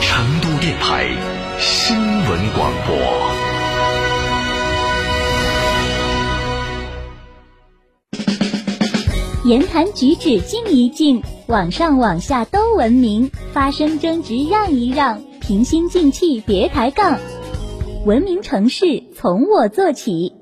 成都电台新闻广播。言谈举止静一静，往上往下都文明，发生争执让一让，平心静气别抬杠，文明城市从我做起。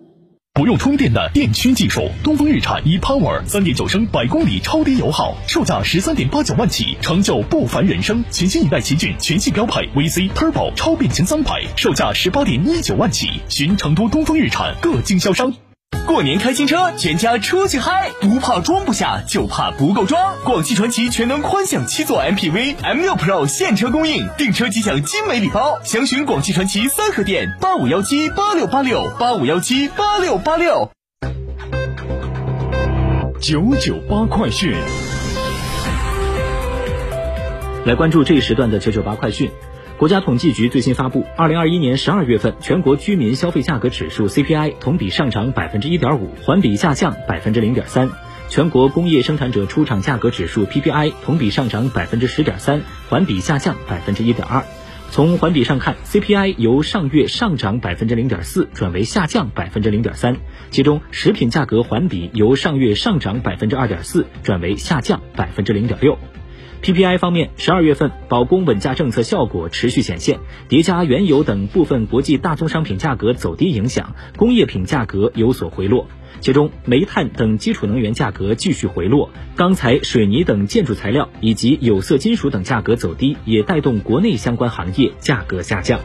不用充电的电驱技术，东风日产 ePower 三点九升百公里超低油耗，售价十三点八九万起，成就不凡人生。全新一代奇骏全系标配 VC Turbo 超变擎三排，售价十八点一九万起，寻成都东风日产各经销商。过年开新车，全家出去嗨！不怕装不下，就怕不够装。广汽传祺全能宽享七座 MPV M6 Pro 现车供应，订车即享精美礼包。详询广汽传祺三河店八五幺七八六八六八五幺七八六八六。九九八快讯，来关注这一时段的九九八快讯。国家统计局最新发布，二零二一年十二月份全国居民消费价格指数 CPI 同比上涨百分之一点五，环比下降百分之零点三；全国工业生产者出厂价格指数 PPI 同比上涨百分之十点三，环比下降百分之一点二。从环比上看，CPI 由上月上涨百分之零点四转为下降百分之零点三，其中食品价格环比由上月上涨百分之二点四转为下降百分之零点六。PPI 方面，十二月份保供稳价政策效果持续显现，叠加原油等部分国际大宗商品价格走低影响，工业品价格有所回落。其中，煤炭等基础能源价格继续回落，钢材、水泥等建筑材料以及有色金属等价格走低，也带动国内相关行业价格下降。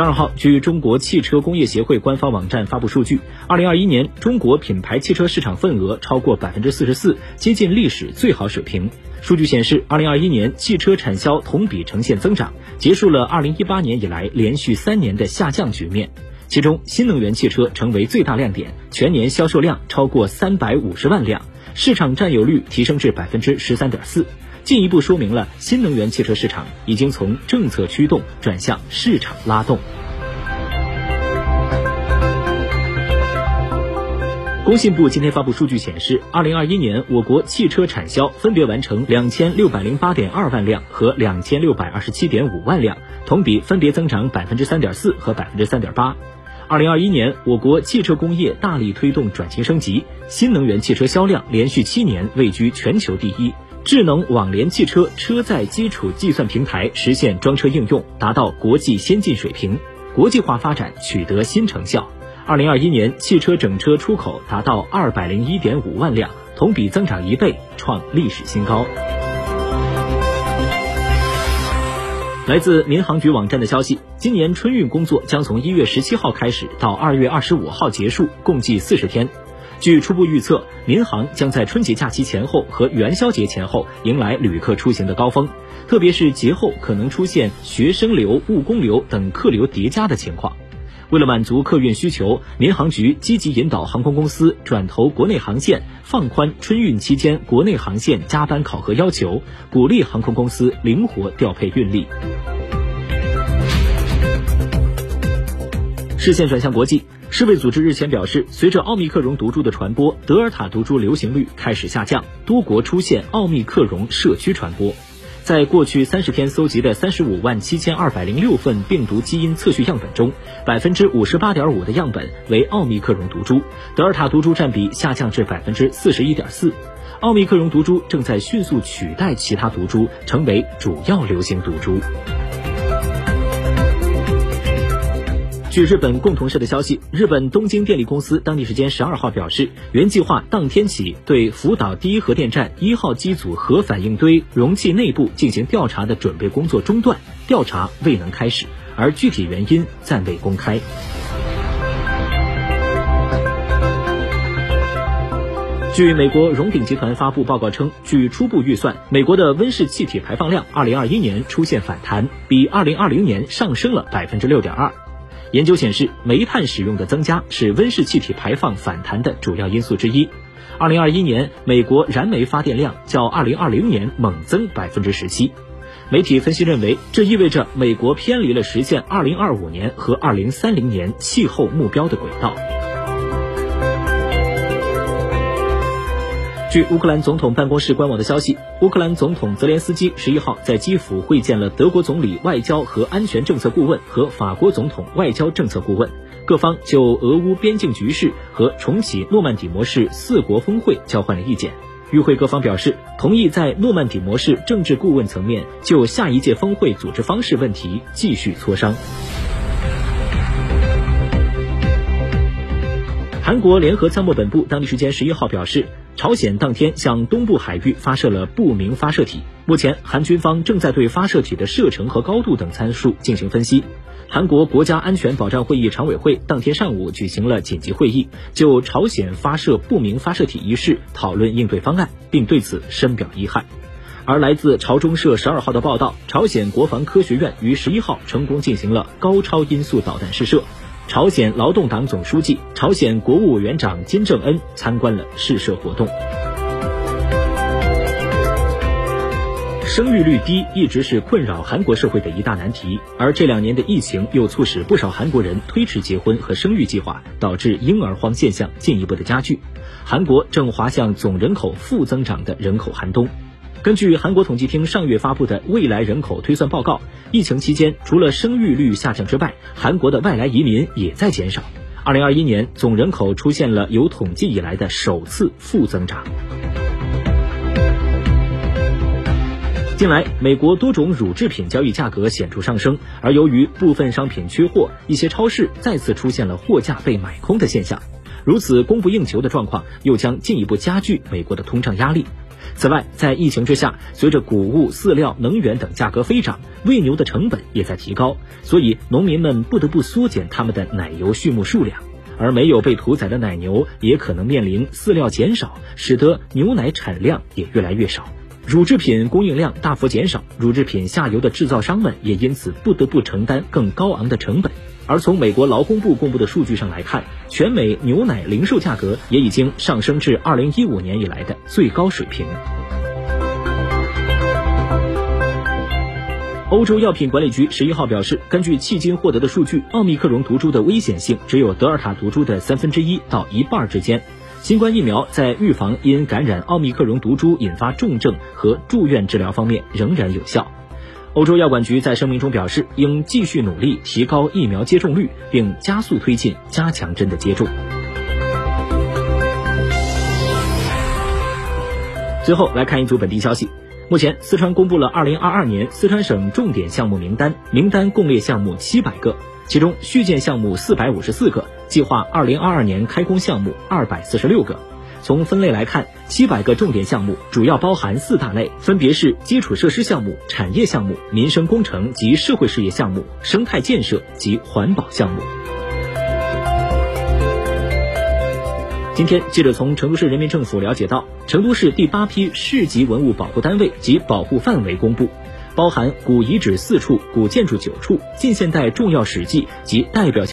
十二号，据中国汽车工业协会官方网站发布数据，二零二一年中国品牌汽车市场份额超过百分之四十四，接近历史最好水平。数据显示，二零二一年汽车产销同比呈现增长，结束了二零一八年以来连续三年的下降局面。其中，新能源汽车成为最大亮点，全年销售量超过三百五十万辆，市场占有率提升至百分之十三点四。进一步说明了新能源汽车市场已经从政策驱动转向市场拉动。工信部今天发布数据显示，二零二一年我国汽车产销分别完成两千六百零八点二万辆和两千六百二十七点五万辆，同比分别增长百分之三点四和百分之三点八。二零二一年，我国汽车工业大力推动转型升级，新能源汽车销量连续七年位居全球第一。智能网联汽车车载基础计算平台实现装车应用达到国际先进水平，国际化发展取得新成效。二零二一年，汽车整车出口达到二百零一点五万辆，同比增长一倍，创历史新高。来自民航局网站的消息，今年春运工作将从一月十七号开始到二月二十五号结束，共计四十天。据初步预测，民航将在春节假期前后和元宵节前后迎来旅客出行的高峰，特别是节后可能出现学生流、务工流等客流叠加的情况。为了满足客运需求，民航局积极引导航空公司转投国内航线，放宽春运期间国内航线加班考核要求，鼓励航空公司灵活调配运力。视线转向国际，世卫组织日前表示，随着奥密克戎毒株的传播，德尔塔毒株流行率开始下降，多国出现奥密克戎社区传播。在过去三十天搜集的三十五万七千二百零六份病毒基因测序样本中，百分之五十八点五的样本为奥密克戎毒株，德尔塔毒株占比下降至百分之四十一点四。奥密克戎毒株正在迅速取代其他毒株，成为主要流行毒株。据日本共同社的消息，日本东京电力公司当地时间十二号表示，原计划当天起对福岛第一核电站一号机组核反应堆容器内部进行调查的准备工作中断，调查未能开始，而具体原因暂未公开。据美国荣鼎集团发布报告称，据初步预算，美国的温室气体排放量2021年出现反弹，比2020年上升了6.2%。研究显示，煤炭使用的增加是温室气体排放反弹的主要因素之一。二零二一年，美国燃煤发电量较二零二零年猛增百分之十七。媒体分析认为，这意味着美国偏离了实现二零二五年和二零三零年气候目标的轨道。据乌克兰总统办公室官网的消息，乌克兰总统泽连斯基十一号在基辅会见了德国总理外交和安全政策顾问和法国总统外交政策顾问，各方就俄乌边境局势和重启诺曼底模式四国峰会交换了意见。与会各方表示同意在诺曼底模式政治顾问层面就下一届峰会组织方式问题继续磋商。韩国联合参谋本部当地时间十一号表示。朝鲜当天向东部海域发射了不明发射体，目前韩军方正在对发射体的射程和高度等参数进行分析。韩国国家安全保障会议常委会当天上午举行了紧急会议，就朝鲜发射不明发射体一事讨论应对方案，并对此深表遗憾。而来自朝中社十二号的报道，朝鲜国防科学院于十一号成功进行了高超音速导弹试射。朝鲜劳动党总书记、朝鲜国务委员长金正恩参观了试射活动。生育率低一直是困扰韩国社会的一大难题，而这两年的疫情又促使不少韩国人推迟结婚和生育计划，导致婴儿荒现象进一步的加剧。韩国正滑向总人口负增长的人口寒冬。根据韩国统计厅上月发布的未来人口推算报告，疫情期间除了生育率下降之外，韩国的外来移民也在减少。二零二一年总人口出现了有统计以来的首次负增长。近来，美国多种乳制品交易价格显著上升，而由于部分商品缺货，一些超市再次出现了货架被买空的现象。如此供不应求的状况，又将进一步加剧美国的通胀压力。此外，在疫情之下，随着谷物、饲料、能源等价格飞涨，喂牛的成本也在提高，所以农民们不得不缩减他们的奶牛畜牧数量，而没有被屠宰的奶牛也可能面临饲料减少，使得牛奶产量也越来越少。乳制品供应量大幅减少，乳制品下游的制造商们也因此不得不承担更高昂的成本。而从美国劳工部公布的数据上来看，全美牛奶零售价格也已经上升至二零一五年以来的最高水平。欧洲药品管理局十一号表示，根据迄今获得的数据，奥密克戎毒株的危险性只有德尔塔毒株的三分之一到一半之间。新冠疫苗在预防因感染奥密克戎毒株引发重症和住院治疗方面仍然有效。欧洲药管局在声明中表示，应继续努力提高疫苗接种率，并加速推进加强针的接种。最后来看一组本地消息，目前四川公布了2022年四川省重点项目名单，名单共列项目七百个，其中续建项目四百五十四个，计划2022年开工项目二百四十六个。从分类来看，七百个重点项目主要包含四大类，分别是基础设施项目、产业项目、民生工程及社会事业项目、生态建设及环保项目。今天，记者从成都市人民政府了解到，成都市第八批市级文物保护单位及保护范围公布，包含古遗址四处、古建筑九处、近现代重要史迹及代表性。